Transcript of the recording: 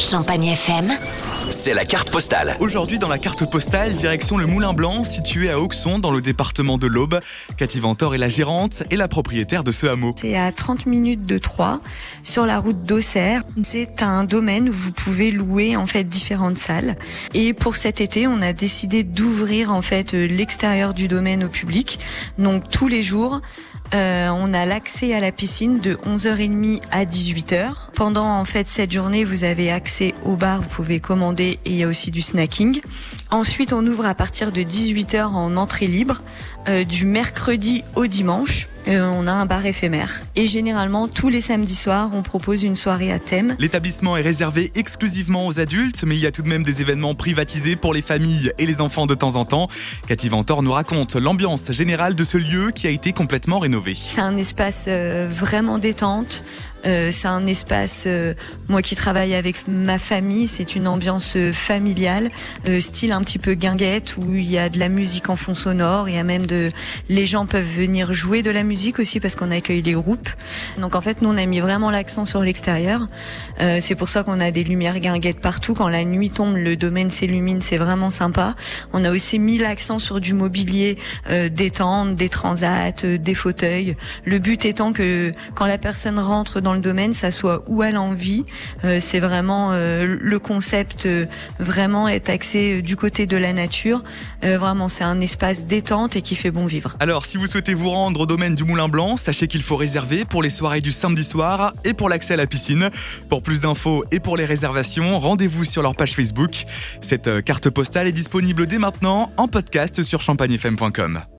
Champagne FM. C'est la carte postale. Aujourd'hui, dans la carte postale, direction le Moulin Blanc, situé à Auxon, dans le département de l'Aube. Cathy Ventor est la gérante et la propriétaire de ce hameau. C'est à 30 minutes de Troyes, sur la route d'Auxerre. C'est un domaine où vous pouvez louer en fait différentes salles. Et pour cet été, on a décidé d'ouvrir en fait l'extérieur du domaine au public. Donc tous les jours, euh, on a l'accès à la piscine de 11h30 à 18h. Pendant en fait cette journée, vous avez accès au bar, vous pouvez commander et il y a aussi du snacking. Ensuite, on ouvre à partir de 18h en entrée libre euh, du mercredi au dimanche. Euh, on a un bar éphémère. Et généralement, tous les samedis soirs, on propose une soirée à thème. L'établissement est réservé exclusivement aux adultes, mais il y a tout de même des événements privatisés pour les familles et les enfants de temps en temps. Cathy Ventor nous raconte l'ambiance générale de ce lieu qui a été complètement rénové. C'est un espace euh, vraiment détente. Euh, c'est un espace, euh, moi qui travaille avec ma famille, c'est une ambiance euh, familiale, style un petit peu guinguette où il y a de la musique en fond sonore, il y a même de, les gens peuvent venir jouer de la musique aussi parce qu'on accueille des groupes. Donc en fait, nous on a mis vraiment l'accent sur l'extérieur. c'est pour ça qu'on a des lumières guinguettes partout. Quand la nuit tombe, le domaine s'illumine, c'est vraiment sympa. On a aussi mis l'accent sur du mobilier, des tentes, des transats, des fauteuils. Le but étant que quand la personne rentre dans le domaine, ça soit où elle en vit. Euh, c'est vraiment euh, le concept, euh, vraiment est axé du côté de la nature. vraiment, c'est un espace détente et qui fait bon vivre. Alors, si vous souhaitez vous rendre au domaine du Moulin Blanc, sachez qu'il faut réserver pour les soirées du samedi soir et pour l'accès à la piscine. Pour plus d'infos et pour les réservations, rendez-vous sur leur page Facebook. Cette carte postale est disponible dès maintenant en podcast sur champagnefm.com.